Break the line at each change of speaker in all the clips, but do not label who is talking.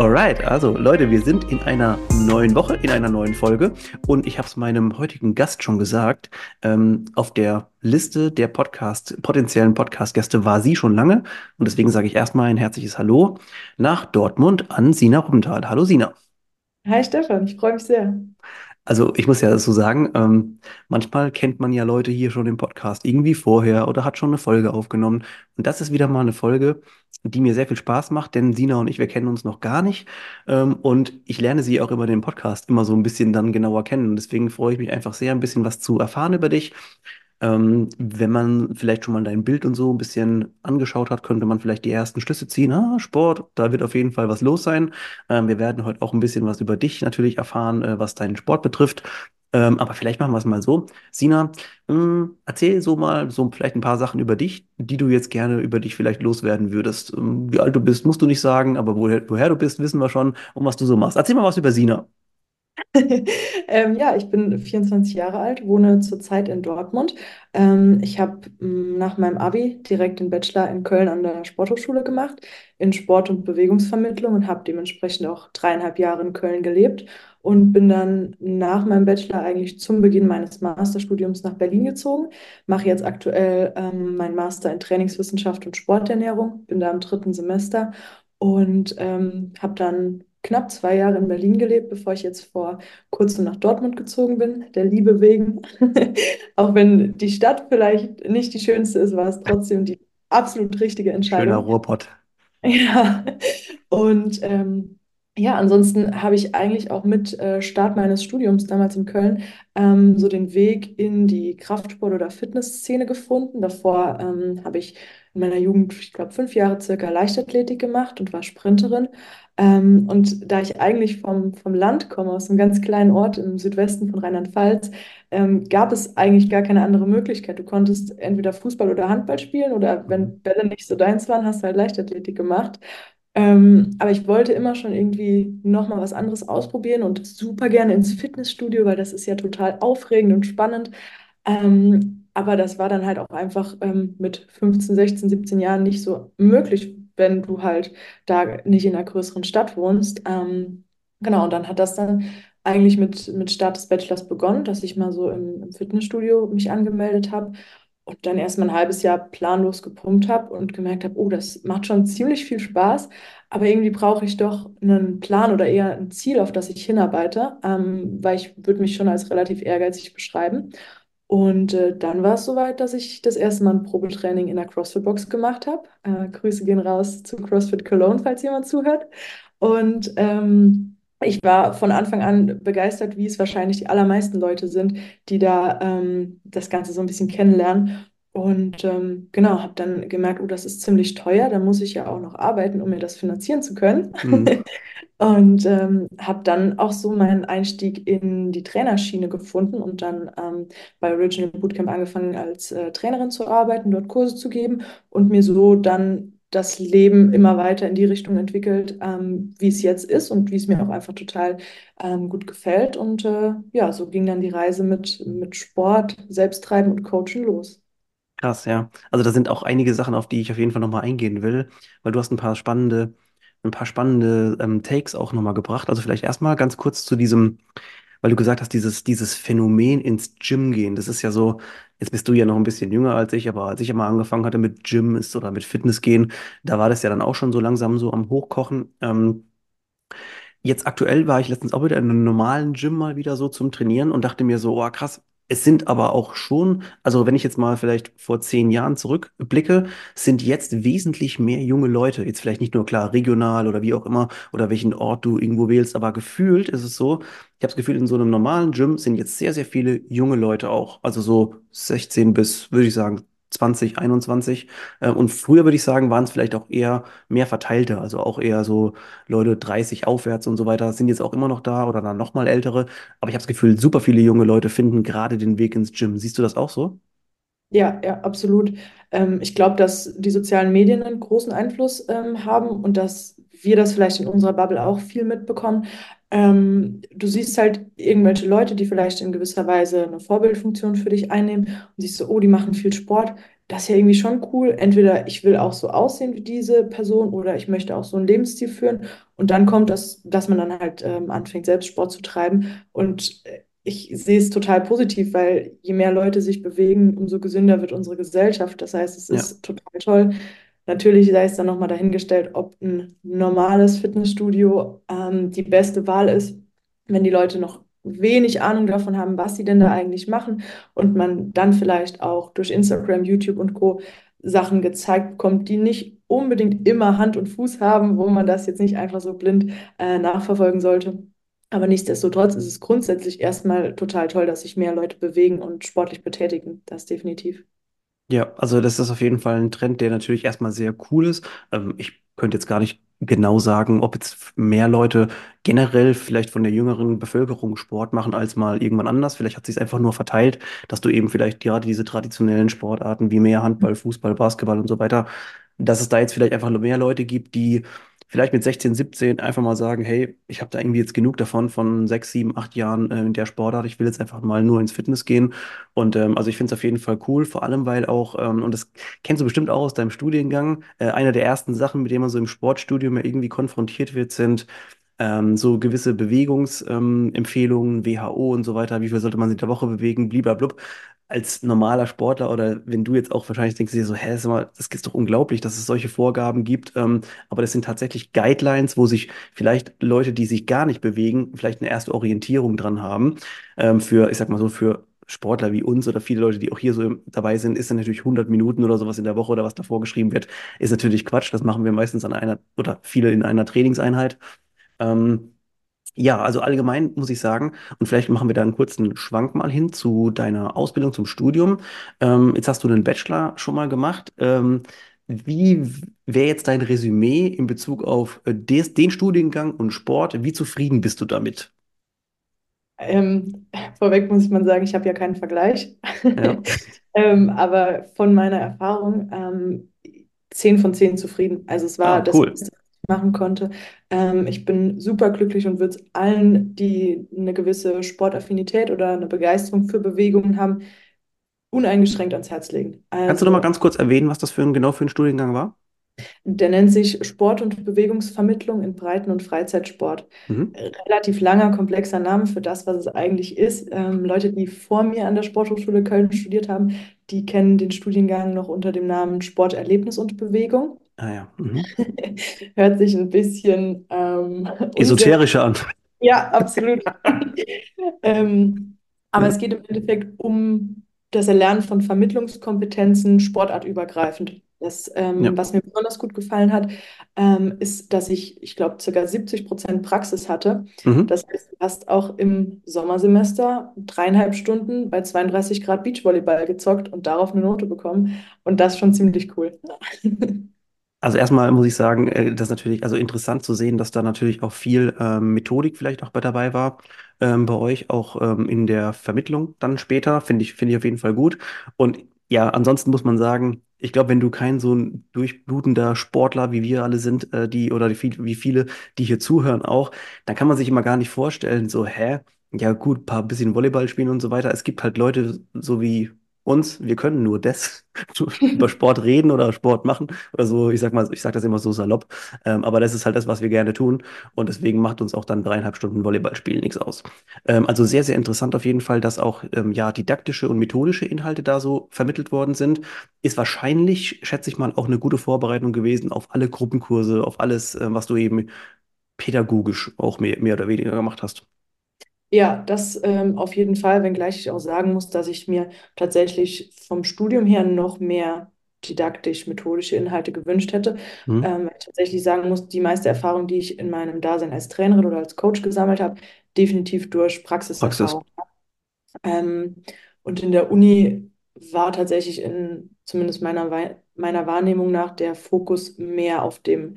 Alright, also Leute, wir sind in einer neuen Woche, in einer neuen Folge und ich habe es meinem heutigen Gast schon gesagt. Ähm, auf der Liste der Podcast, potenziellen Podcast-Gäste war sie schon lange und deswegen sage ich erstmal ein herzliches Hallo nach Dortmund an Sina Rubenthal. Hallo Sina.
Hi Stefan, ich freue mich sehr.
Also ich muss ja so sagen, ähm, manchmal kennt man ja Leute hier schon im Podcast irgendwie vorher oder hat schon eine Folge aufgenommen. Und das ist wieder mal eine Folge, die mir sehr viel Spaß macht, denn Sina und ich, wir kennen uns noch gar nicht. Ähm, und ich lerne sie auch über den Podcast immer so ein bisschen dann genauer kennen. Und deswegen freue ich mich einfach sehr, ein bisschen was zu erfahren über dich. Ähm, wenn man vielleicht schon mal dein Bild und so ein bisschen angeschaut hat, könnte man vielleicht die ersten Schlüsse ziehen. Ah, Sport, da wird auf jeden Fall was los sein. Ähm, wir werden heute auch ein bisschen was über dich natürlich erfahren, äh, was deinen Sport betrifft. Ähm, aber vielleicht machen wir es mal so. Sina, mh, hm, erzähl so mal so vielleicht ein paar Sachen über dich, die du jetzt gerne über dich vielleicht loswerden würdest. Ähm, wie alt du bist, musst du nicht sagen, aber woher, woher du bist, wissen wir schon und was du so machst. Erzähl mal was über Sina.
ähm, ja, ich bin 24 Jahre alt, wohne zurzeit in Dortmund. Ähm, ich habe nach meinem Abi direkt den Bachelor in Köln an der Sporthochschule gemacht, in Sport- und Bewegungsvermittlung und habe dementsprechend auch dreieinhalb Jahre in Köln gelebt und bin dann nach meinem Bachelor eigentlich zum Beginn meines Masterstudiums nach Berlin gezogen. Mache jetzt aktuell ähm, meinen Master in Trainingswissenschaft und Sporternährung, bin da im dritten Semester und ähm, habe dann knapp zwei Jahre in Berlin gelebt, bevor ich jetzt vor kurzem nach Dortmund gezogen bin, der Liebe wegen. Auch wenn die Stadt vielleicht nicht die schönste ist, war es trotzdem die absolut richtige Entscheidung.
Schöner Ruhrpott.
Ja, und ähm, ja, ansonsten habe ich eigentlich auch mit äh, Start meines Studiums damals in Köln ähm, so den Weg in die Kraftsport- oder Fitnessszene gefunden. Davor ähm, habe ich in meiner Jugend, ich glaube, fünf Jahre circa Leichtathletik gemacht und war Sprinterin. Ähm, und da ich eigentlich vom, vom Land komme, aus einem ganz kleinen Ort im Südwesten von Rheinland-Pfalz, ähm, gab es eigentlich gar keine andere Möglichkeit. Du konntest entweder Fußball oder Handball spielen oder wenn mhm. Bälle nicht so deins waren, hast du halt Leichtathletik gemacht. Ähm, aber ich wollte immer schon irgendwie nochmal was anderes ausprobieren und super gerne ins Fitnessstudio, weil das ist ja total aufregend und spannend. Ähm, aber das war dann halt auch einfach ähm, mit 15, 16, 17 Jahren nicht so möglich, wenn du halt da nicht in einer größeren Stadt wohnst. Ähm, genau, und dann hat das dann eigentlich mit, mit Start des Bachelors begonnen, dass ich mal so im, im Fitnessstudio mich angemeldet habe und dann erst mal ein halbes Jahr planlos gepumpt habe und gemerkt habe, oh, das macht schon ziemlich viel Spaß, aber irgendwie brauche ich doch einen Plan oder eher ein Ziel, auf das ich hinarbeite, ähm, weil ich würde mich schon als relativ ehrgeizig beschreiben. Und äh, dann war es soweit, dass ich das erste Mal ein Probetraining in der CrossFit-Box gemacht habe. Äh, Grüße gehen raus zu CrossFit Cologne, falls jemand zuhört. Und ähm, ich war von Anfang an begeistert, wie es wahrscheinlich die allermeisten Leute sind, die da ähm, das Ganze so ein bisschen kennenlernen. Und ähm, genau, habe dann gemerkt, oh, das ist ziemlich teuer, da muss ich ja auch noch arbeiten, um mir das finanzieren zu können. Mhm. und ähm, habe dann auch so meinen Einstieg in die Trainerschiene gefunden und dann ähm, bei Original Bootcamp angefangen, als äh, Trainerin zu arbeiten, dort Kurse zu geben und mir so dann das Leben immer weiter in die Richtung entwickelt, ähm, wie es jetzt ist und wie es mir auch einfach total ähm, gut gefällt. Und äh, ja, so ging dann die Reise mit, mit Sport, Selbsttreiben und Coaching los.
Krass, ja. Also da sind auch einige Sachen, auf die ich auf jeden Fall nochmal eingehen will, weil du hast ein paar spannende, ein paar spannende ähm, Takes auch nochmal gebracht. Also vielleicht erstmal ganz kurz zu diesem, weil du gesagt hast, dieses, dieses Phänomen ins Gym gehen. Das ist ja so, jetzt bist du ja noch ein bisschen jünger als ich, aber als ich einmal angefangen hatte mit Gym ist oder mit Fitness gehen, da war das ja dann auch schon so langsam so am Hochkochen. Ähm, Jetzt aktuell war ich letztens auch wieder in einem normalen Gym mal wieder so zum Trainieren und dachte mir so, oh krass, es sind aber auch schon, also wenn ich jetzt mal vielleicht vor zehn Jahren zurückblicke, sind jetzt wesentlich mehr junge Leute. Jetzt vielleicht nicht nur klar regional oder wie auch immer oder welchen Ort du irgendwo wählst, aber gefühlt ist es so, ich habe das Gefühl, in so einem normalen Gym sind jetzt sehr, sehr viele junge Leute auch. Also so 16 bis, würde ich sagen, 2021. Äh, und früher würde ich sagen, waren es vielleicht auch eher mehr verteilte, also auch eher so Leute 30 aufwärts und so weiter, sind jetzt auch immer noch da oder dann nochmal ältere. Aber ich habe das Gefühl, super viele junge Leute finden gerade den Weg ins Gym. Siehst du das auch so?
Ja, ja, absolut. Ähm, ich glaube, dass die sozialen Medien einen großen Einfluss ähm, haben und dass wir das vielleicht in unserer Bubble auch viel mitbekommen. Ähm, du siehst halt irgendwelche Leute, die vielleicht in gewisser Weise eine Vorbildfunktion für dich einnehmen und siehst so, oh, die machen viel Sport. Das ist ja irgendwie schon cool. Entweder ich will auch so aussehen wie diese Person oder ich möchte auch so einen Lebensstil führen. Und dann kommt das, dass man dann halt ähm, anfängt, selbst Sport zu treiben. Und äh, ich sehe es total positiv, weil je mehr Leute sich bewegen, umso gesünder wird unsere Gesellschaft. Das heißt, es
Ja,
ist total toll. Natürlich sei es dann nochmal dahingestellt, ob ein normales Fitnessstudio ähm, die beste Wahl ist, wenn die Leute noch wenig Ahnung davon haben, was sie denn da eigentlich machen und man dann vielleicht auch durch Instagram, YouTube und Co. Sachen gezeigt bekommt, die nicht unbedingt immer Hand und Fuß haben, wo man das jetzt nicht einfach so blind äh, nachverfolgen sollte. Aber nichtsdestotrotz ist es grundsätzlich erstmal total toll, dass sich mehr Leute bewegen und sportlich betätigen. Das definitiv.
Ja, also das ist auf jeden Fall ein Trend, der natürlich erstmal sehr cool ist. Ähm, ich könnte jetzt gar nicht genau sagen, ob jetzt mehr Leute generell vielleicht von der jüngeren Bevölkerung Sport machen als mal irgendwann anders. Vielleicht hat sich einfach nur verteilt, dass du eben vielleicht gerade diese traditionellen Sportarten wie mehr Handball, Fußball, Basketball und so weiter, dass es da jetzt vielleicht einfach nur mehr Leute gibt, die vielleicht mit 16, 17 einfach mal sagen, hey, ich habe da irgendwie jetzt genug davon, von sechs, sieben, acht Jahren äh, in der Sportart. Ich will jetzt einfach mal nur ins Fitness gehen und ähm, also ich finde es auf jeden Fall cool, vor allem weil auch, ähm, und das kennst du bestimmt auch aus deinem Studiengang, äh, eine der ersten Sachen, mit denen man so im Sportstudium ja irgendwie konfrontiert wird, sind ähm, so gewisse Bewegungsempfehlungen, ähm, WHO und so weiter. Wie viel sollte man sich der Woche bewegen? Bliblablub. Als normaler Sportler oder wenn du jetzt auch wahrscheinlich denkst dir so, hä, sag mal, das ist doch unglaublich, dass es solche Vorgaben gibt. Ähm, aber das sind tatsächlich Guidelines, wo sich vielleicht Leute, die sich gar nicht bewegen, vielleicht eine erste Orientierung dran haben. Ähm, für, ich sag mal so, für Sportler wie uns oder viele Leute, die auch hier so dabei sind, ist dann natürlich 100 Minuten oder sowas in der Woche oder was davor geschrieben wird, ist natürlich Quatsch. Das machen wir meistens an einer oder viele in einer Trainingseinheit. Ähm, ja, also allgemein muss ich sagen, und vielleicht machen wir da einen kurzen Schwank mal hin zu deiner Ausbildung zum Studium. Ähm, jetzt hast du einen Bachelor schon mal gemacht. Ähm, wie wäre jetzt dein Resümee in Bezug auf äh, des, den Studiengang und Sport? Wie zufrieden bist du damit?
Ähm, vorweg muss man sagen, ich habe ja keinen Vergleich.
Ja.
ähm, aber von meiner Erfahrung ähm, 10 von 10 zufrieden. Also es war
Ah,
das
cool.
Beste, ich machen konnte. Ähm, ich bin super glücklich und würde es allen, die eine gewisse Sportaffinität oder eine Begeisterung für Bewegungen haben, uneingeschränkt ans Herz legen.
Kannst du noch mal
Also
ganz kurz erwähnen, was das für ein, genau für ein Studiengang war?
Der nennt sich Sport- und Bewegungsvermittlung in Breiten- und Freizeitsport.
Mhm.
Relativ langer, komplexer Name für das, was es eigentlich ist. Ähm, Leute, die vor mir an der Sporthochschule Köln studiert haben, die kennen den Studiengang noch unter dem Namen Sporterlebnis und Bewegung.
Ah ja. Mhm.
Hört sich ein bisschen ähm, unseriös
Esoterische an.
ja, absolut. Ähm, aber
Ja.
es geht im Endeffekt um das Erlernen von Vermittlungskompetenzen sportartübergreifend. Das,
Ja.
ähm, was mir besonders gut gefallen hat, ähm, ist, dass ich, ich glaube, ca. 70 Prozent Praxis hatte.
Mhm.
Das heißt, du hast auch im Sommersemester dreieinhalb Stunden bei 32 Grad Beachvolleyball gezockt und darauf eine Note bekommen. Und das ist schon ziemlich cool.
Also erstmal muss ich sagen, äh, das ist natürlich also interessant zu sehen, dass da natürlich auch viel ähm, Methodik vielleicht auch bei dabei war ähm, bei euch, auch ähm, in der Vermittlung dann später, finde ich, finde ich auf jeden Fall gut. Und ja, ansonsten muss man sagen, ich glaube, wenn du kein so ein durchblutender Sportler wie wir alle sind, äh, die oder die, viel- wie viele, die hier zuhören auch, dann kann man sich immer gar nicht vorstellen, so, hä? Ja gut, paar bisschen Volleyball spielen und so weiter. Es gibt halt Leute so wie uns, wir können nur das, über Sport reden oder Sport machen oder. Ich sag mal, ich sag das immer so salopp. Ähm, aber das ist halt das, was wir gerne tun. Und deswegen macht uns auch dann dreieinhalb Stunden Volleyball spielen nichts aus. Ähm, also sehr, sehr interessant auf jeden Fall, dass auch ähm, ja didaktische und methodische Inhalte da so vermittelt worden sind. Ist wahrscheinlich, schätze ich mal, auch eine gute Vorbereitung gewesen auf alle Gruppenkurse, auf alles, ähm, was du eben pädagogisch auch mehr, mehr oder weniger gemacht hast.
Ja, das ähm, auf jeden Fall, wenngleich ich auch sagen muss, dass ich mir tatsächlich vom Studium her noch mehr didaktisch-methodische Inhalte gewünscht hätte.
Mhm.
Ähm, weil ich tatsächlich sagen muss, die meiste Erfahrung, die ich in meinem Dasein als Trainerin oder als Coach gesammelt habe, definitiv durch
Praxis.
Praxiserfahrung. Ähm, und in der Uni war tatsächlich in, zumindest meiner, meiner Wahrnehmung nach, der Fokus mehr auf dem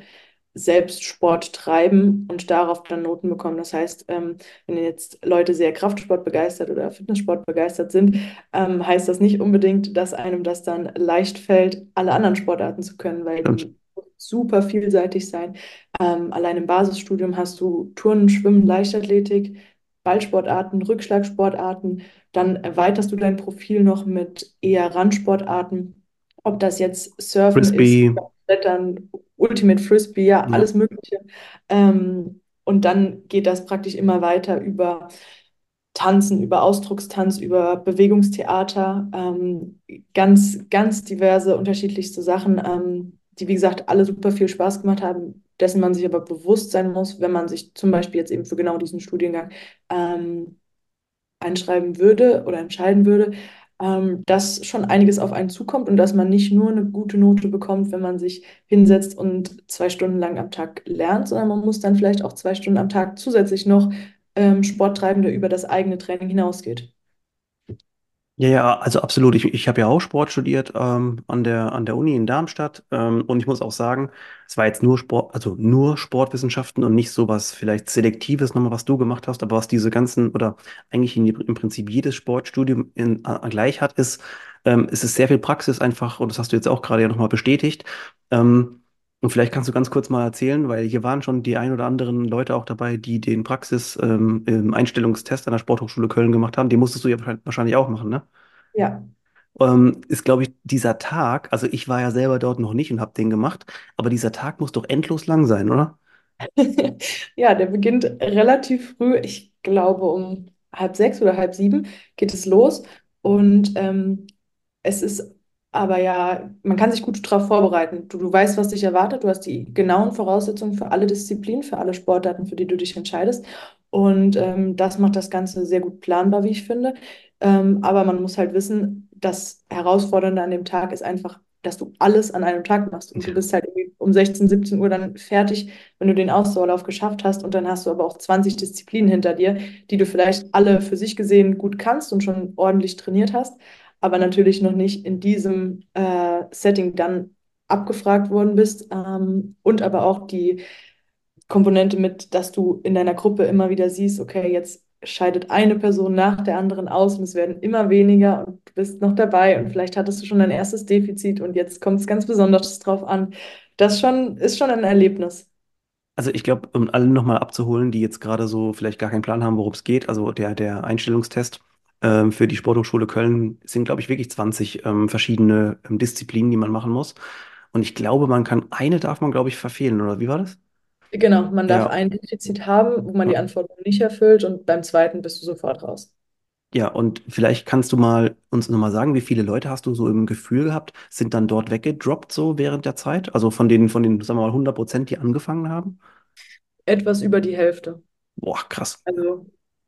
selbst Sport treiben und darauf dann Noten bekommen. Das heißt, ähm, wenn jetzt Leute sehr Kraftsport begeistert oder Fitnesssport begeistert sind, ähm, heißt das nicht unbedingt, dass einem das dann leicht fällt, alle anderen Sportarten zu können, weil
Stimmt.
die super vielseitig sein. Ähm, allein im Basisstudium hast du Turnen, Schwimmen, Leichtathletik, Ballsportarten, Rückschlagsportarten. Dann erweiterst du dein Profil noch mit eher Randsportarten. Ob das jetzt Surfen ist, Klettern, Ultimate Frisbee, ja,
ja.
alles Mögliche. Ähm, und dann geht das praktisch immer weiter über Tanzen, über Ausdruckstanz, über Bewegungstheater, ähm, ganz, ganz diverse, unterschiedlichste Sachen, ähm, die, wie gesagt, alle super viel Spaß gemacht haben, dessen man sich aber bewusst sein muss, wenn man sich zum Beispiel jetzt eben für genau diesen Studiengang ähm, einschreiben würde oder entscheiden würde, ähm, dass schon einiges auf einen zukommt und dass man nicht nur eine gute Note bekommt, wenn man sich hinsetzt und zwei Stunden lang am Tag lernt, sondern man muss dann vielleicht auch zwei Stunden am Tag zusätzlich noch ähm, Sport treiben, der über das eigene Training hinausgeht.
Ja, ja, also absolut. Ich, ich habe ja auch Sport studiert ähm, an der, an der Uni in Darmstadt ähm, und ich muss auch sagen, es war jetzt nur Sport, also nur Sportwissenschaften und nicht so was vielleicht Selektives nochmal, was du gemacht hast, aber was diese ganzen oder eigentlich in, im Prinzip jedes Sportstudium in, äh, gleich hat, ist, ähm, es ist sehr viel Praxis einfach und das hast du jetzt auch gerade ja nochmal bestätigt. Ähm, und vielleicht kannst du ganz kurz mal erzählen, weil hier waren schon die ein oder anderen Leute auch dabei, die den Praxis ähm, Einstellungstest an der Sporthochschule Köln gemacht haben. Den musstest du ja wahrscheinlich auch machen, ne?
Ja.
ähm, ist, glaube ich, dieser Tag, also ich war ja selber dort noch nicht und habe den gemacht, aber dieser Tag muss doch endlos lang sein, oder?
Ja, der beginnt relativ früh. Ich glaube, um halb sechs oder halb sieben geht es los. Und ähm, es ist aber ja, man kann sich gut darauf vorbereiten. Du, du weißt, was dich erwartet. Du hast die genauen Voraussetzungen für alle Disziplinen, für alle Sportarten, für die du dich entscheidest. Und ähm, das macht das Ganze sehr gut planbar, wie ich finde. Ähm, aber man muss halt wissen, das Herausfordernde an dem Tag ist einfach, dass du alles an einem Tag machst. Und du bist halt um 16, 17 Uhr dann fertig wenn du den Ausdauerlauf geschafft hast und dann hast du aber auch 20 Disziplinen hinter dir, die du vielleicht alle für sich gesehen gut kannst und schon ordentlich trainiert hast, aber natürlich noch nicht in diesem äh, Setting dann abgefragt worden bist ähm, und aber auch die Komponente mit, dass du in deiner Gruppe immer wieder siehst, okay, jetzt scheidet eine Person nach der anderen aus und es werden immer weniger und du bist noch dabei und vielleicht hattest du schon dein erstes Defizit und jetzt kommt es ganz besonders drauf an. Das schon, ist schon ein Erlebnis.
Also ich glaube, um alle nochmal abzuholen, die jetzt gerade so vielleicht gar keinen Plan haben, worum es geht, also der, der Einstellungstest für die Sporthochschule Köln sind, glaube ich, wirklich 20 ähm, verschiedene ähm, Disziplinen, die man machen muss. Und ich glaube, man kann, eine darf man, glaube ich, verfehlen, oder wie war das?
Genau, man darf
Ja,
ein Defizit haben, wo man die. Anforderungen nicht erfüllt und beim zweiten bist du sofort raus.
Ja, und vielleicht kannst du mal uns nochmal sagen, wie viele Leute hast du so im Gefühl gehabt, sind dann dort weggedroppt so während der Zeit? Also von den, von den, sagen wir mal, 100 Prozent, die angefangen haben?
Etwas über die Hälfte.
Boah, krass.
Also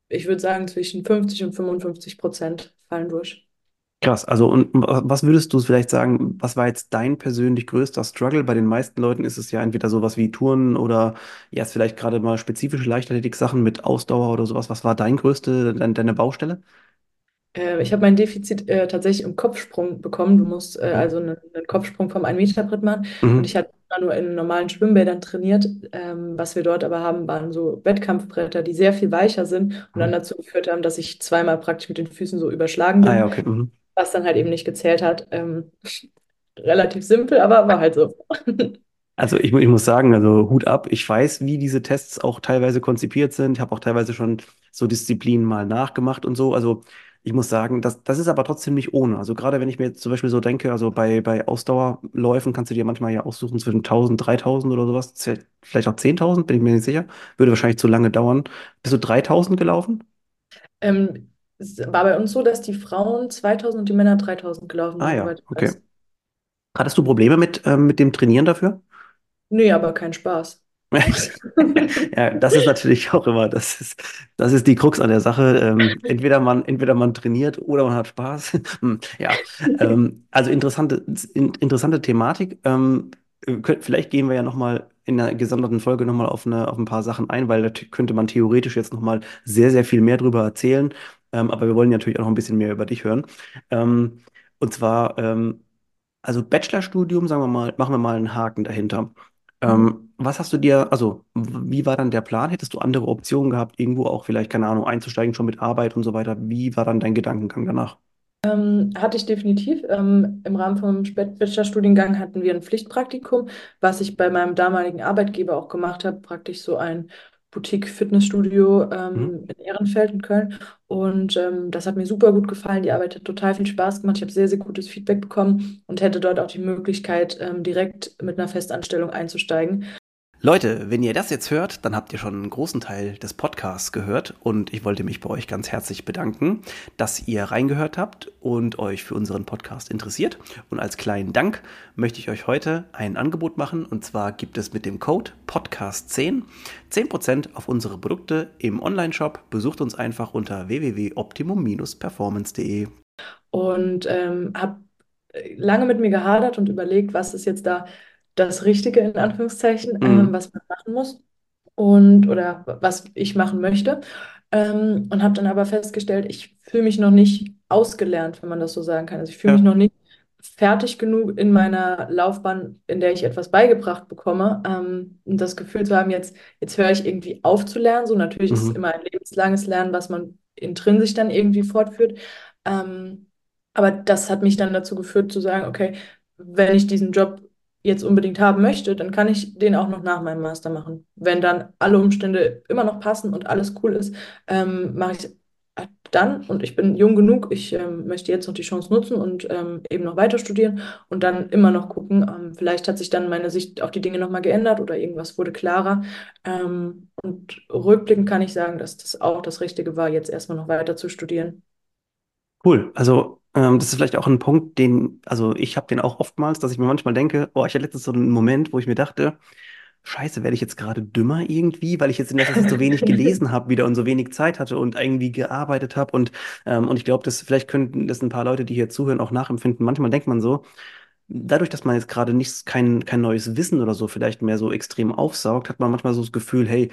ich würde sagen, zwischen 50 und 55 Prozent fallen durch.
Krass. Also, und wa- was würdest du vielleicht sagen, was war jetzt dein persönlich größter Struggle? Bei den meisten Leuten ist es ja entweder sowas wie Touren oder jetzt vielleicht gerade mal spezifische Leichtathletik-Sachen mit Ausdauer oder sowas. Was war dein größte, deine, deine Baustelle?
Äh, ich habe mein Defizit äh, tatsächlich im Kopfsprung bekommen. Du musst äh,
Mhm.
also einen, einen Kopfsprung vom 1-Meter-Brett machen. Und
Mhm.
ich hatte immer nur in normalen Schwimmbädern trainiert. Ähm, was wir dort aber haben, waren so Wettkampfbretter, die sehr viel weicher sind und dann
Mhm.
dazu geführt haben, dass ich zweimal praktisch mit den Füßen so überschlagen
Ah ja,
bin,
okay. Mhm.
was dann halt eben nicht gezählt hat. Ähm, relativ simpel, aber war halt so.
Also ich, ich muss sagen, also Hut ab. Ich weiß, wie diese Tests auch teilweise konzipiert sind. Ich habe auch teilweise schon so Disziplinen mal nachgemacht und so. Also ich muss sagen, das, das ist aber trotzdem nicht ohne. Also gerade wenn ich mir jetzt zum Beispiel so denke, also bei, bei Ausdauerläufen kannst du dir manchmal ja aussuchen zwischen 1000, 3000 oder sowas. Vielleicht auch 10.000, bin ich mir nicht sicher. Würde wahrscheinlich zu lange dauern. Bist du 3000 gelaufen?
Ähm, es war bei uns so, dass die Frauen 2000 und die Männer 3000 gelaufen
Ah
sind,
ja,
soweit ich
okay. Hattest du Probleme mit, ähm, mit dem Trainieren dafür?
Nee, aber kein Spaß.
Ja, das ist natürlich auch immer, das ist, das ist die Krux an der Sache. Ähm, entweder man, entweder man trainiert oder man hat Spaß. Hm, Ja, ähm, also interessante, in, interessante Thematik. Ähm, könnt, vielleicht gehen wir ja nochmal in einer gesonderten Folge nochmal auf auf ein paar Sachen ein, weil da könnte man theoretisch jetzt nochmal sehr, sehr viel mehr drüber erzählen. Ähm, aber wir wollen natürlich auch noch ein bisschen mehr über dich hören. Ähm, und zwar, ähm, also Bachelorstudium, sagen wir mal, machen wir mal einen Haken dahinter. Ähm, was hast du dir, also wie war dann der Plan? Hättest du andere Optionen gehabt, irgendwo auch vielleicht, keine Ahnung, einzusteigen, schon mit Arbeit und so weiter? Wie war dann dein Gedankengang danach?
Ähm, hatte ich definitiv. Ähm, im Rahmen vom Bachelorstudiengang hatten wir ein Pflichtpraktikum, was ich bei meinem damaligen Arbeitgeber auch gemacht habe, praktisch so ein Boutique-Fitnessstudio
Mhm.
ähm, in Ehrenfeld in Köln. Und ähm, das hat mir super gut gefallen. Die Arbeit hat total viel Spaß gemacht. Ich habe sehr, sehr gutes Feedback bekommen und hätte dort auch die Möglichkeit, ähm, direkt mit einer Festanstellung einzusteigen.
Leute, wenn ihr das jetzt hört, dann habt ihr schon einen großen Teil des Podcasts gehört und ich wollte mich bei euch ganz herzlich bedanken, dass ihr reingehört habt und euch für unseren Podcast interessiert. Und als kleinen Dank möchte ich euch heute ein Angebot machen und zwar gibt es mit dem Code Podcast10 10% auf unsere Produkte im Onlineshop. Besucht uns einfach unter www.optimum-performance.de.
Und ähm, habe lange mit mir gehadert und überlegt, was ist jetzt da das Richtige in Anführungszeichen, ähm,
Mhm.
was man machen muss und oder was ich machen möchte. Ähm, und habe dann aber festgestellt, ich fühle mich noch nicht ausgelernt, wenn man das so sagen kann. Also ich fühle mich
Ja.
noch nicht fertig genug in meiner Laufbahn, in der ich etwas beigebracht bekomme, ähm, und das Gefühl zu haben, jetzt, jetzt höre ich irgendwie auf zu lernen. So natürlich ist es
Mhm.
immer ein lebenslanges Lernen, was man intrinsisch dann irgendwie fortführt. Ähm, aber das hat mich dann dazu geführt zu sagen, okay, wenn ich diesen Job jetzt unbedingt haben möchte, dann kann ich den auch noch nach meinem Master machen. Wenn dann alle Umstände immer noch passen und alles cool ist, ähm, mache ich dann. Und ich bin jung genug, ich ähm, möchte jetzt noch die Chance nutzen und ähm, eben noch weiter studieren und dann immer noch gucken. Ähm, vielleicht hat sich dann meine Sicht auf die Dinge nochmal geändert oder irgendwas wurde klarer. Ähm, und rückblickend kann ich sagen, dass das auch das Richtige war, jetzt erstmal noch weiter zu studieren.
Cool. Also, ähm, das ist vielleicht auch ein Punkt, den, also ich habe den auch oftmals, dass ich mir manchmal denke, oh, ich hatte letztens so einen Moment, wo ich mir dachte, Scheiße, werde ich jetzt gerade dümmer irgendwie, weil ich jetzt in letzter Zeit so wenig gelesen habe wieder und so wenig Zeit hatte und irgendwie gearbeitet habe und, ähm, und ich glaube, dass vielleicht könnten das ein paar Leute, die hier zuhören, auch nachempfinden. Manchmal denkt man so, dadurch, dass man jetzt gerade nicht kein, kein neues Wissen oder so vielleicht mehr so extrem aufsaugt, hat man manchmal so das Gefühl, hey,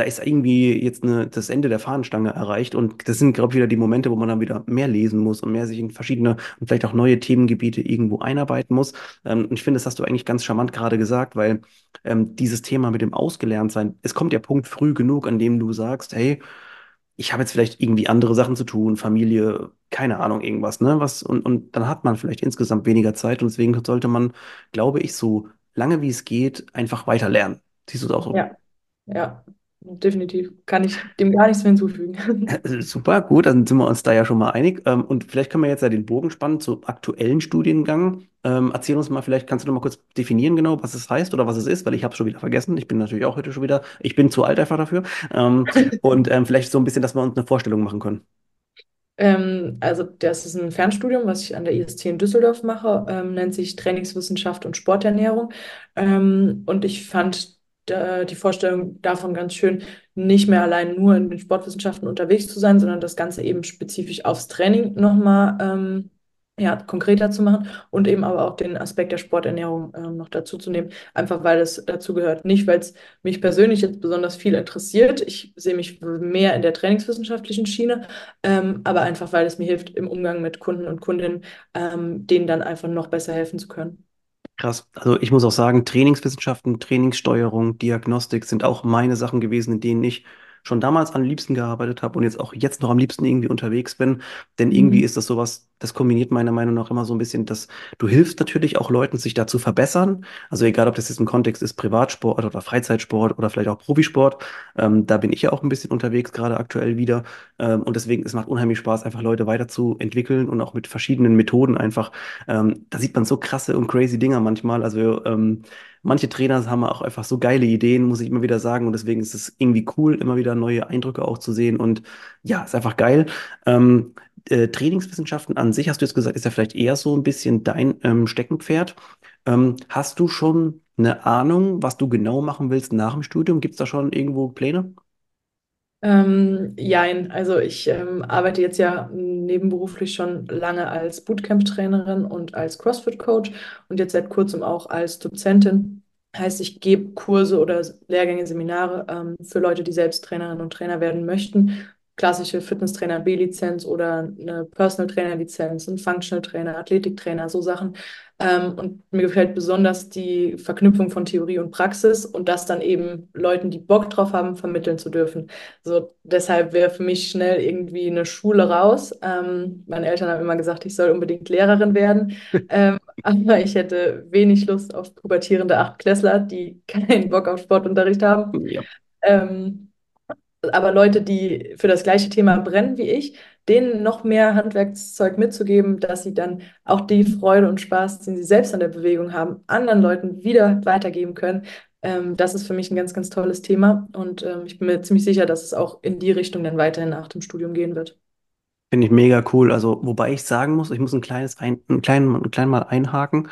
da ist irgendwie jetzt eine, das Ende der Fahnenstange erreicht und das sind, glaube ich, wieder die Momente, wo man dann wieder mehr lesen muss und mehr sich in verschiedene und vielleicht auch neue Themengebiete irgendwo einarbeiten muss. Ähm, und ich finde, das hast du eigentlich ganz charmant gerade gesagt, weil ähm, dieses Thema mit dem Ausgelerntsein, es kommt der Punkt früh genug, an dem du sagst, hey, ich habe jetzt vielleicht irgendwie andere Sachen zu tun, Familie, keine Ahnung, irgendwas, ne? Was, und, und dann hat man vielleicht insgesamt weniger Zeit und deswegen sollte man, glaube ich, so lange wie es geht, einfach weiter lernen. Siehst du es auch so?
Ja, ja, definitiv. Kann ich dem gar nichts mehr hinzufügen.
Äh, Super, gut, dann sind wir uns da ja schon mal einig. Ähm, und vielleicht können wir jetzt ja den Bogen spannen zum aktuellen Studiengang. Ähm, erzähl uns mal, vielleicht kannst du noch mal kurz definieren genau, was es heißt oder was es ist, weil ich habe es schon wieder vergessen. Ich bin natürlich auch heute schon wieder, ich bin zu alt einfach dafür. Ähm, und vielleicht so ein bisschen, dass wir uns eine Vorstellung machen können.
Also das ist ein Fernstudium, was ich an der IST in Düsseldorf mache, nennt sich Trainingswissenschaft und Sporternährung. Und ich fand da, die Vorstellung davon ganz schön, nicht mehr allein nur in den Sportwissenschaften unterwegs zu sein, sondern das Ganze eben spezifisch aufs Training nochmal ähm, ja, konkreter zu machen und eben aber auch den Aspekt der Sporternährung ähm, noch dazu zu nehmen, einfach weil es dazu gehört. Nicht, weil es mich persönlich jetzt besonders viel interessiert. Ich sehe mich mehr in der trainingswissenschaftlichen Schiene, ähm, aber einfach, weil es mir hilft, im Umgang mit Kunden und Kundinnen, ähm, denen dann einfach noch besser helfen zu können.
Krass. Also ich muss auch sagen, Trainingswissenschaften, Trainingssteuerung, Diagnostik sind auch meine Sachen gewesen, in denen ich schon damals am liebsten gearbeitet habe und jetzt auch jetzt noch am liebsten irgendwie unterwegs bin. Denn irgendwie
Mhm.
ist das sowas, das kombiniert meiner Meinung nach immer so ein bisschen, dass du hilfst natürlich auch Leuten, sich da zu verbessern. Also egal, ob das jetzt ein Kontext ist, Privatsport oder Freizeitsport oder vielleicht auch Profisport. Ähm, da bin ich ja auch ein bisschen unterwegs, gerade aktuell wieder. Ähm, und deswegen, es macht unheimlich Spaß, einfach Leute weiterzuentwickeln und auch mit verschiedenen Methoden einfach ähm, da sieht man so krasse und crazy Dinger manchmal. Also ähm, manche Trainer haben auch einfach so geile Ideen, muss ich immer wieder sagen. Und deswegen ist es irgendwie cool, immer wieder neue Eindrücke auch zu sehen. Und ja, ist einfach geil. Ähm, äh, Trainingswissenschaften an sich, hast du jetzt gesagt, ist ja vielleicht eher so ein bisschen dein ähm, Steckenpferd. Ähm, hast du schon eine Ahnung, was du genau machen willst nach dem Studium? Gibt es da schon irgendwo Pläne?
Ähm, jein, also ich ähm, arbeite jetzt ja nebenberuflich schon lange als Bootcamp-Trainerin und als CrossFit-Coach und jetzt seit kurzem auch als Dozentin. Heißt, ich gebe Kurse oder Lehrgänge, Seminare ähm, für Leute, die selbst Trainerinnen und Trainer werden möchten. Klassische Fitnesstrainer B-Lizenz oder eine Personal Trainer Lizenz, ein Functional Trainer, Athletiktrainer, so Sachen. Ähm, und mir gefällt besonders die Verknüpfung von Theorie und Praxis und das dann eben Leuten, die Bock drauf haben, vermitteln zu dürfen. So, deshalb wäre für mich schnell irgendwie eine Schule raus. Ähm, meine Eltern haben immer gesagt, ich soll unbedingt Lehrerin werden. Ähm, aber ich hätte wenig Lust auf pubertierende Achtklässler, die keinen Bock auf Sportunterricht haben.
Ja.
Ähm, aber Leute, die für das gleiche Thema brennen wie ich, denen noch mehr Handwerkszeug mitzugeben, dass sie dann auch die Freude und Spaß, den sie selbst an der Bewegung haben, anderen Leuten wieder weitergeben können. Ähm, das ist für mich ein ganz, ganz tolles Thema und ähm, ich bin mir ziemlich sicher, dass es auch in die Richtung dann weiterhin nach dem Studium gehen wird.
Finde ich mega cool. Also, wobei ich sagen muss, ich muss ein kleines ein, ein klein, ein klein mal einhaken.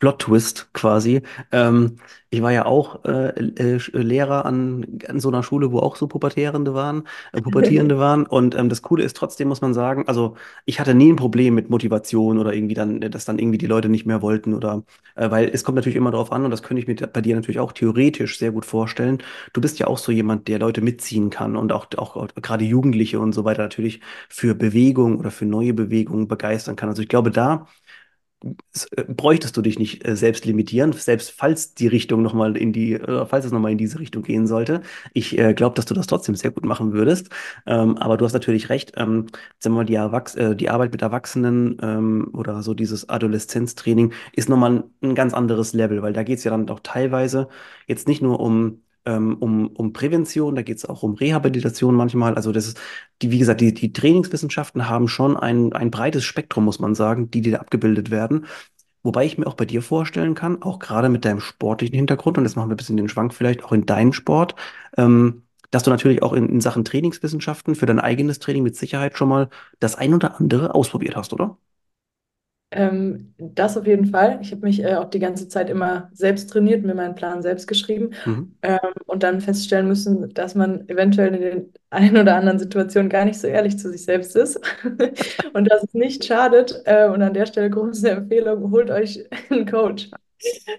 Plot-Twist quasi. Ähm, ich war ja auch äh, äh, Lehrer an, an so einer Schule, wo auch so Pubertierende waren, äh, Pubertierende waren. Und ähm, das Coole ist trotzdem, muss man sagen, also ich hatte nie ein Problem mit Motivation oder irgendwie dann, dass dann irgendwie die Leute nicht mehr wollten oder, äh, weil es kommt natürlich immer darauf an und das könnte ich mir bei dir natürlich auch theoretisch sehr gut vorstellen. Du bist ja auch so jemand, der Leute mitziehen kann und auch, auch, auch gerade Jugendliche und so weiter natürlich für Bewegung oder für neue Bewegungen begeistern kann. Also ich glaube, da bräuchtest du dich nicht äh, selbst limitieren, selbst falls die Richtung nochmal in die, äh, falls es nochmal in diese Richtung gehen sollte. Ich äh, glaube, dass du das trotzdem sehr gut machen würdest. Ähm, aber du hast natürlich recht, ähm, sagen wir mal, die, Erwachs äh, die Arbeit mit Erwachsenen ähm, oder so dieses Adoleszenztraining ist nochmal ein, ein ganz anderes Level, weil da geht es ja dann doch teilweise jetzt nicht nur um ähm, um, um Prävention, da geht es auch um Rehabilitation manchmal. Also das ist, die, wie gesagt, die, die Trainingswissenschaften haben schon ein, ein breites Spektrum, muss man sagen, die, die da abgebildet werden. Wobei ich mir auch bei dir vorstellen kann, auch gerade mit deinem sportlichen Hintergrund, und jetzt machen wir ein bisschen den Schwank vielleicht auch in deinen Sport, ähm, dass du natürlich auch in, in Sachen Trainingswissenschaften für dein eigenes Training mit Sicherheit schon mal das ein oder andere ausprobiert hast, oder?
Ähm, das auf jeden Fall. Ich habe mich äh, auch die ganze Zeit immer selbst trainiert, mir meinen Plan selbst geschrieben
Mhm.
ähm, und dann feststellen müssen, dass man eventuell in den ein oder anderen Situationen gar nicht so ehrlich zu sich selbst ist und dass es nicht schadet. Äh, und an der Stelle große Empfehlung, holt euch einen Coach.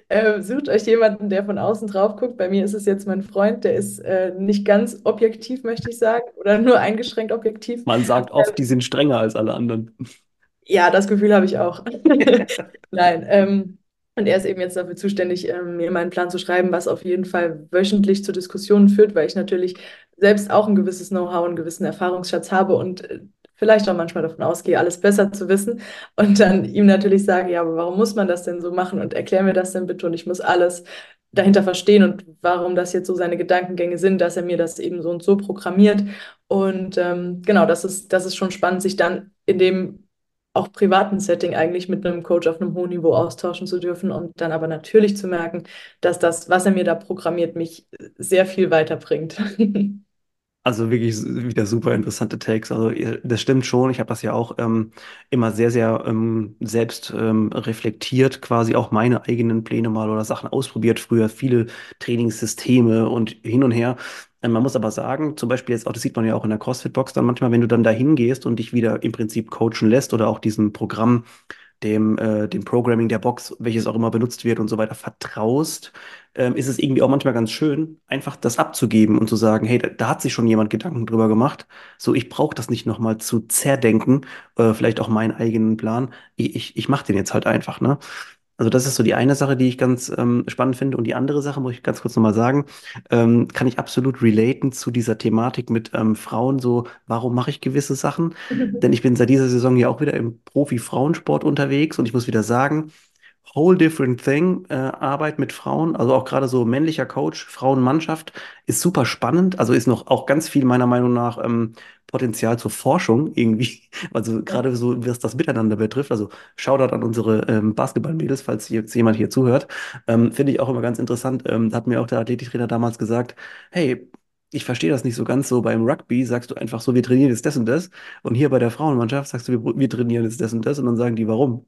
Äh, sucht euch jemanden, der von außen drauf guckt. Bei mir ist es jetzt mein Freund, der ist äh, nicht ganz objektiv, möchte ich sagen, oder nur eingeschränkt objektiv.
Man sagt oft, die sind strenger als alle anderen.
Ja, das Gefühl habe ich auch. Nein, ähm, und er ist eben jetzt dafür zuständig, ähm, mir meinen Plan zu schreiben, was auf jeden Fall wöchentlich zu Diskussionen führt, weil ich natürlich selbst auch ein gewisses Know-how, einen gewissen Erfahrungsschatz habe und äh, vielleicht auch manchmal davon ausgehe, alles besser zu wissen und dann ihm natürlich sage, ja, aber warum muss man das denn so machen und erklär mir das denn bitte und ich muss alles dahinter verstehen und warum das jetzt so seine Gedankengänge sind, dass er mir das eben so und so programmiert. Und ähm, genau, das ist, das ist schon spannend, sich dann in dem auch privaten Setting eigentlich mit einem Coach auf einem hohen Niveau austauschen zu dürfen und dann aber natürlich zu merken, dass das, was er mir da programmiert, mich sehr viel weiterbringt.
Also wirklich wieder super interessante Takes. Also das stimmt schon. Ich habe das ja auch ähm, immer sehr, sehr ähm, selbst ähm, reflektiert, quasi auch meine eigenen Pläne mal oder Sachen ausprobiert. Früher viele Trainingssysteme und hin und her. Ähm, man muss aber sagen, zum Beispiel jetzt auch, das sieht man ja auch in der CrossFit-Box dann manchmal, wenn du dann da hingehst und dich wieder im Prinzip coachen lässt oder auch diesem Programm dem, äh, dem Programming der Box, welches auch immer benutzt wird und so weiter, vertraust, ähm, ist es irgendwie auch manchmal ganz schön, einfach das abzugeben und zu sagen, hey, da, da hat sich schon jemand Gedanken drüber gemacht. So, ich brauche das nicht nochmal zu zerdenken, äh, vielleicht auch meinen eigenen Plan. Ich, ich, ich mache den jetzt halt einfach, ne? Also das ist so die eine Sache, die ich ganz ähm, spannend finde. Und die andere Sache, muss ich ganz kurz nochmal sagen, ähm, kann ich absolut relaten zu dieser Thematik mit ähm, Frauen, so, warum mache ich gewisse Sachen? Denn ich bin seit dieser Saison ja auch wieder im Profi-Frauensport unterwegs und ich muss wieder sagen, whole different thing, äh, Arbeit mit Frauen, also auch gerade so männlicher Coach, Frauenmannschaft, ist super spannend, also ist noch auch ganz viel meiner Meinung nach ähm, Potenzial zur Forschung irgendwie, also gerade so, was das Miteinander betrifft, also Shoutout an unsere ähm, Basketballmädels, falls jetzt jemand hier zuhört, ähm, finde ich auch immer ganz interessant, ähm, da hat mir auch der Athletiktrainer damals gesagt, hey, ich verstehe das nicht so ganz so. Beim Rugby sagst du einfach so, wir trainieren jetzt das und das. Und hier bei der Frauenmannschaft sagst du, wir, wir trainieren jetzt das und das. Und dann sagen die, warum?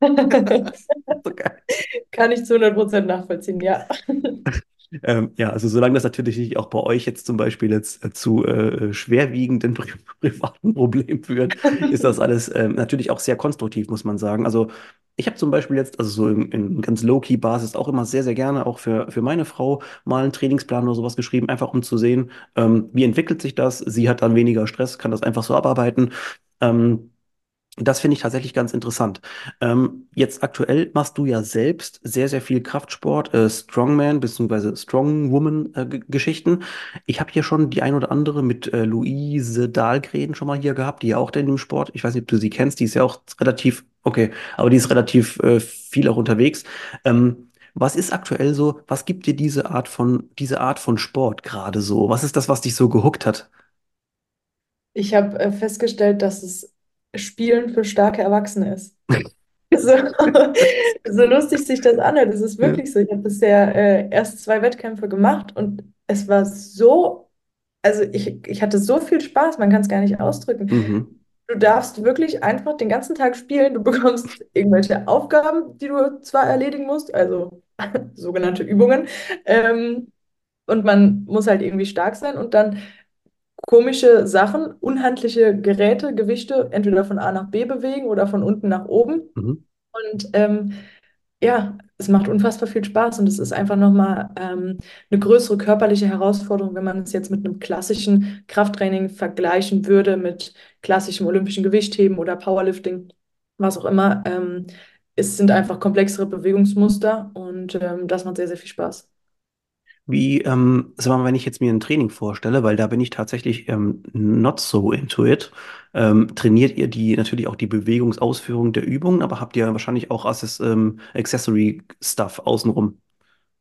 Kann ich zu 100% nachvollziehen, ja.
Ähm, ja, also solange das natürlich nicht auch bei euch jetzt zum Beispiel jetzt äh, zu äh, schwerwiegenden pri privaten Problemen führt, ist das alles ähm, natürlich auch sehr konstruktiv, muss man sagen. Also Ich habe zum Beispiel jetzt, also so in, in ganz Low-Key-Basis auch immer sehr, sehr gerne auch für, für meine Frau mal einen Trainingsplan oder sowas geschrieben, einfach um zu sehen, ähm, wie entwickelt sich das. Sie hat dann weniger Stress, kann das einfach so abarbeiten. Ähm, das finde ich tatsächlich ganz interessant. Ähm, jetzt aktuell machst du ja selbst sehr, sehr viel Kraftsport, äh, Strongman bzw. Strongwoman-Geschichten. ich habe hier schon die ein oder andere mit äh, Luise Dahlgren schon mal hier gehabt, die ja auch in dem Sport, ich weiß nicht, ob du sie kennst, die ist ja auch relativ, okay, aber die ist relativ äh, viel auch unterwegs. Ähm, was ist aktuell so, was gibt dir diese Art von, diese Art von Sport gerade so? Was ist das, was dich so gehuckt hat?
Ich habe äh, festgestellt, dass es Spielen für starke Erwachsene ist. So, so lustig sich das anhört, es ist wirklich so. Ich habe bisher äh, erst zwei Wettkämpfe gemacht und es war so, also ich, ich hatte so viel Spaß, man kann es gar nicht ausdrücken.
Mhm.
Du darfst wirklich einfach den ganzen Tag spielen. Du bekommst irgendwelche Aufgaben, die du zwar erledigen musst, also sogenannte Übungen, ähm, und man muss halt irgendwie stark sein und dann komische Sachen, unhandliche Geräte, Gewichte, entweder von A nach B bewegen oder von unten nach oben.
Mhm.
Und ähm, ja, es macht unfassbar viel Spaß und es ist einfach nochmal ähm, eine größere körperliche Herausforderung, wenn man es jetzt mit einem klassischen Krafttraining vergleichen würde, mit klassischem olympischen Gewichtheben oder Powerlifting, was auch immer. Ähm, es sind einfach komplexere Bewegungsmuster und ähm, das macht sehr, sehr viel Spaß.
Wie, ähm, sag mal, wenn ich jetzt mir ein Training vorstelle, weil da bin ich tatsächlich ähm, not so into it, ähm, trainiert ihr die natürlich auch die Bewegungsausführung der Übungen, aber habt ihr wahrscheinlich auch Access, ähm, Accessory Stuff außenrum?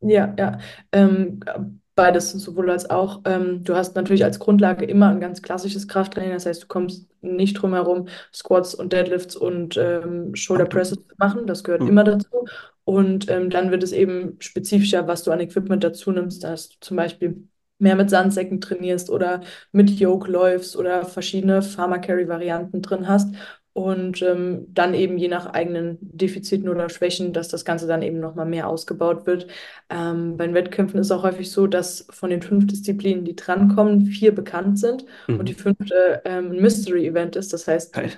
Ja, ja. Ähm, beides, sowohl als auch. Ähm, du hast natürlich als Grundlage immer ein ganz klassisches Krafttraining. Das heißt, du kommst nicht drum herum, Squats und Deadlifts und ähm, Shoulder. Presses zu machen. Das gehört
Hm.
immer dazu. Und ähm, dann wird es eben spezifischer, was du an Equipment dazu nimmst, dass du zum Beispiel mehr mit Sandsäcken trainierst oder mit Yoke läufst oder verschiedene Pharma-Carry-Varianten drin hast. Und ähm, dann eben je nach eigenen Defiziten oder Schwächen, dass das Ganze dann eben nochmal mehr ausgebaut wird. Ähm, bei den Wettkämpfen ist auch häufig so, dass von den fünf Disziplinen, die drankommen, vier bekannt sind und die
Mhm.
fünfte ähm, ein Mystery-Event ist. Das heißt,
Geil.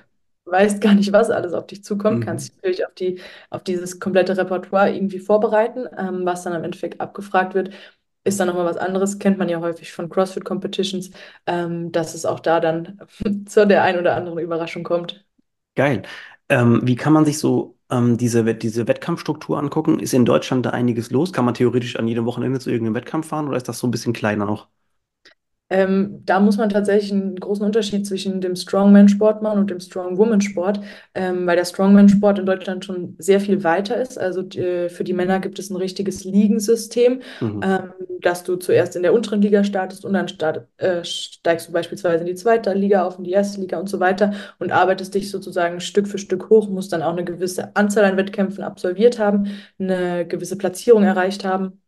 Weißt gar nicht, was alles auf dich zukommt,
Mhm.
kannst dich natürlich auf die, auf dieses komplette Repertoire irgendwie vorbereiten, ähm, was dann am Endeffekt abgefragt wird. Ist dann nochmal was anderes, kennt man ja häufig von CrossFit-Competitions, ähm, dass es auch da dann zu der ein oder anderen Überraschung kommt.
Geil. Ähm, wie kann man sich so ähm, diese, diese Wettkampfstruktur angucken? Ist in Deutschland da einiges los? Kann man theoretisch an jedem Wochenende zu irgendeinem Wettkampf fahren oder ist das so ein bisschen kleiner noch?
Ähm, da muss man tatsächlich einen großen Unterschied zwischen dem Strongman-Sport machen und dem Strongwoman-Sport, ähm, weil der Strongman-Sport in Deutschland schon sehr viel weiter ist. Also die, für die Männer gibt es ein richtiges Ligensystem,
Mhm.
ähm, dass du zuerst in der unteren Liga startest und dann start, äh, steigst du beispielsweise in die zweite Liga auf, in die erste Liga und so weiter und arbeitest dich sozusagen Stück für Stück hoch, musst dann auch eine gewisse Anzahl an Wettkämpfen absolviert haben, eine gewisse Platzierung erreicht haben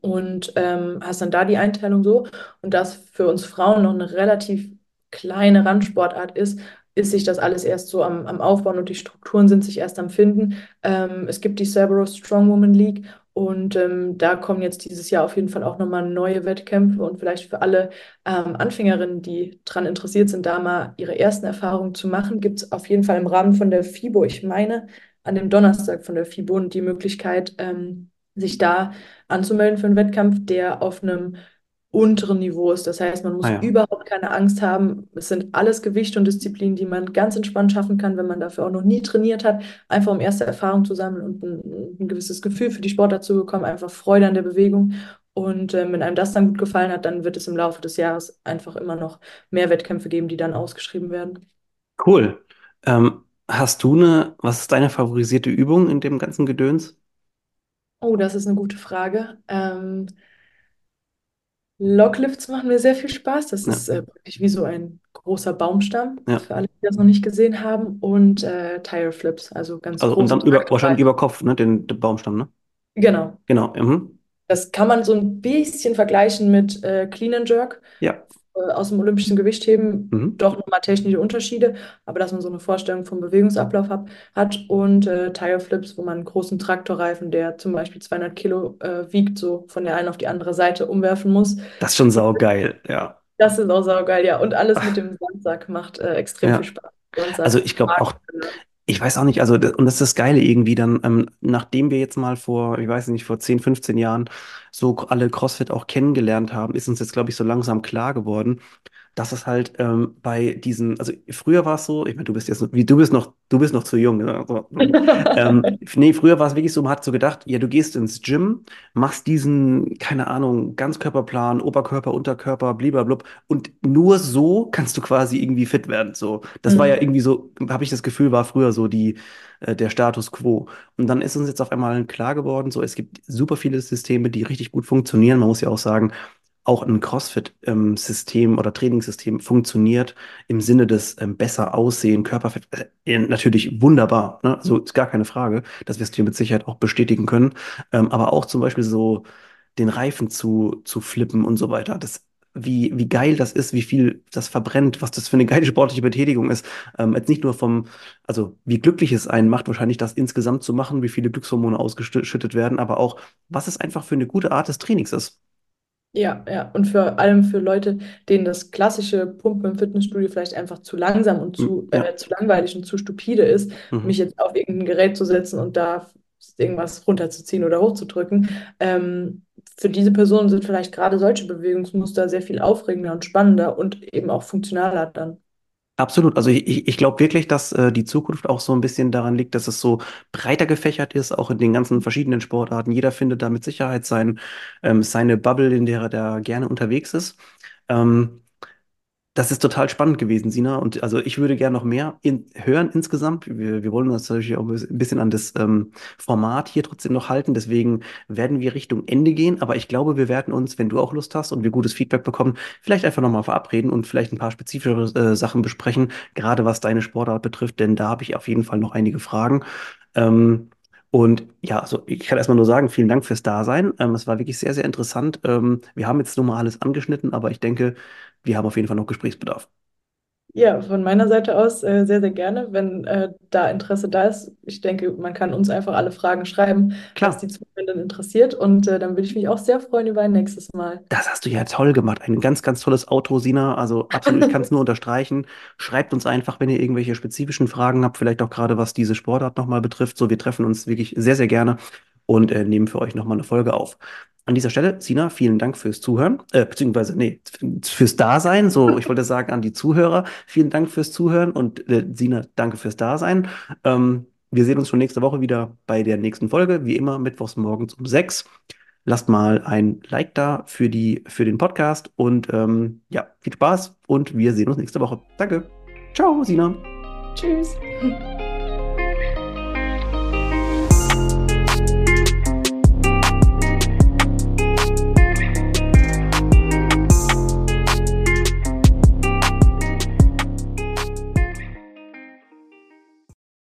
und ähm, hast dann da die Einteilung so. Und das für uns Frauen noch eine relativ kleine Randsportart ist, ist sich das alles erst so am, am Aufbauen und die Strukturen sind sich erst am Finden. Ähm, es gibt die Cerberus Strong Woman League und ähm, da kommen jetzt dieses Jahr auf jeden Fall auch nochmal neue Wettkämpfe und vielleicht für alle ähm, Anfängerinnen, die daran interessiert sind, da mal ihre ersten Erfahrungen zu machen, gibt es auf jeden Fall im Rahmen von der FIBO, ich meine, an dem Donnerstag von der FIBO die Möglichkeit, ähm, sich da anzumelden für einen Wettkampf, der auf einem unteren Niveau ist. Das heißt, man
Ah
muss
ja.
überhaupt keine Angst haben. Es sind alles Gewichte und Disziplinen, die man ganz entspannt schaffen kann, wenn man dafür auch noch nie trainiert hat, einfach um erste Erfahrung zu sammeln und ein, ein gewisses Gefühl für die Sportart zu bekommen, einfach Freude an der Bewegung. Und ähm, wenn einem das dann gut gefallen hat, dann wird es im Laufe des Jahres einfach immer noch mehr Wettkämpfe geben, die dann ausgeschrieben werden.
Cool. Ähm, hast du eine, was ist deine favorisierte Übung in dem ganzen Gedöns?
Oh, das ist eine gute Frage. Ähm, Loglifts machen mir sehr viel Spaß. Das
Ja,
ist äh, wirklich wie so ein großer Baumstamm,
ja.
für alle, die das noch nicht gesehen haben. Und äh, Tire Flips, also ganz
Also und dann über, wahrscheinlich über Kopf, ne, den, den Baumstamm, ne?
Genau.
Genau. Mhm.
Das kann man so ein bisschen vergleichen mit äh, Clean and Jerk
Ja.
Äh, aus dem olympischen Gewichtheben.
Mhm.
Doch nochmal technische Unterschiede, aber dass man so eine Vorstellung vom Bewegungsablauf hab, hat. Und äh, Tire Flips, wo man einen großen Traktorreifen, der zum Beispiel 200 Kilo äh, wiegt, so von der einen auf die andere Seite umwerfen muss.
Das ist schon saugeil, ja.
Das ist auch saugeil, ja. Und alles mit dem Sandsack macht äh, extrem viel
Ja.
Spaß.
Also ich glaube auch,
Wagenfüller.
Ich weiß auch nicht, also, und das ist das Geile irgendwie dann, ähm, nachdem wir jetzt mal vor, ich weiß nicht, vor 10, 15 Jahren so alle CrossFit auch kennengelernt haben, ist uns jetzt, glaube ich, so langsam klar geworden, dass es halt ähm, bei diesen, also früher war es so, ich meine, du bist jetzt, wie du bist noch, du bist noch zu jung. Ne? Also, ähm, nee, früher war es wirklich so, man hat so gedacht, ja, du gehst ins Gym, machst diesen, keine Ahnung, Ganzkörperplan, Oberkörper, Unterkörper, bliblablub, und nur so kannst du quasi irgendwie fit werden. So, das war ja
Mhm.
irgendwie so, habe ich das Gefühl, war früher so die, äh, der Status quo. Und dann ist uns jetzt auf einmal klar geworden, so, es gibt super viele Systeme, die richtig gut funktionieren. Man muss ja auch sagen, auch ein CrossFit-System oder Trainingssystem funktioniert im Sinne des ähm, besser aussehen, Körperfett, äh, natürlich wunderbar, ne? So ist gar keine Frage. Das wirst du mit Sicherheit auch bestätigen können. Ähm, aber auch zum Beispiel so den Reifen zu, zu flippen und so weiter. Das, wie, wie geil das ist, wie viel das verbrennt, was das für eine geile sportliche Betätigung ist. Ähm, jetzt nicht nur vom, also wie glücklich es einen macht, wahrscheinlich das insgesamt zu machen, wie viele Glückshormone ausgeschüttet werden, aber auch, was es einfach für eine gute Art des Trainings ist.
Ja, ja. Und vor allem für Leute, denen das klassische Pumpen im Fitnessstudio vielleicht einfach zu langsam und zu,
Ja.
äh, zu langweilig und zu stupide ist, mich
Mhm.
jetzt auf irgendein Gerät zu setzen und da irgendwas runterzuziehen oder hochzudrücken. Ähm, für diese Personen sind vielleicht gerade solche Bewegungsmuster sehr viel aufregender und spannender und eben auch funktionaler dann.
Absolut. Also ich, ich glaube wirklich, dass äh, die Zukunft auch so ein bisschen daran liegt, dass es so breiter gefächert ist, auch in den ganzen verschiedenen Sportarten. Jeder findet da mit Sicherheit sein, ähm, seine Bubble, in der er da gerne unterwegs ist. Ähm, das ist total spannend gewesen, Sina. Und also ich würde gerne noch mehr in, hören insgesamt. Wir, wir wollen uns natürlich auch ein bisschen an das ähm, Format hier trotzdem noch halten. Deswegen werden wir Richtung Ende gehen. Aber ich glaube, wir werden uns, wenn du auch Lust hast und wir gutes Feedback bekommen, vielleicht einfach nochmal verabreden und vielleicht ein paar spezifischere äh, Sachen besprechen, gerade was deine Sportart betrifft. Denn da habe ich auf jeden Fall noch einige Fragen. Ähm, und ja, also ich kann erstmal nur sagen, vielen Dank fürs Dasein. Ähm, es war wirklich sehr, sehr interessant. Ähm, wir haben jetzt nur mal alles angeschnitten, aber ich denke, wir haben auf jeden Fall noch Gesprächsbedarf.
Ja, von meiner Seite aus äh, sehr, sehr gerne, wenn äh, da Interesse da ist. Ich denke, man kann uns einfach alle Fragen schreiben, was
Klar,
die Zuhörenden interessiert. Und äh, dann würde ich mich auch sehr freuen über ein nächstes Mal.
das hast du ja toll gemacht. Ein ganz, ganz tolles Outro, Sina. Also absolut, ich kann es nur unterstreichen. Schreibt uns einfach, wenn ihr irgendwelche spezifischen Fragen habt, vielleicht auch gerade was diese Sportart nochmal betrifft. So, wir treffen uns wirklich sehr, sehr gerne und äh, nehmen für euch nochmal eine Folge auf. An dieser Stelle, Sina, vielen Dank fürs Zuhören, äh, beziehungsweise, nee, fürs Dasein. So, ich wollte sagen an die Zuhörer, vielen Dank fürs Zuhören und äh, Sina, danke fürs Dasein. Ähm, wir sehen uns schon nächste Woche wieder bei der nächsten Folge, wie immer, mittwochs morgens um sechs. Lasst mal ein Like da für die, für den Podcast und ähm, ja, viel Spaß und wir sehen uns nächste Woche. Danke. Ciao, Sina.
Tschüss.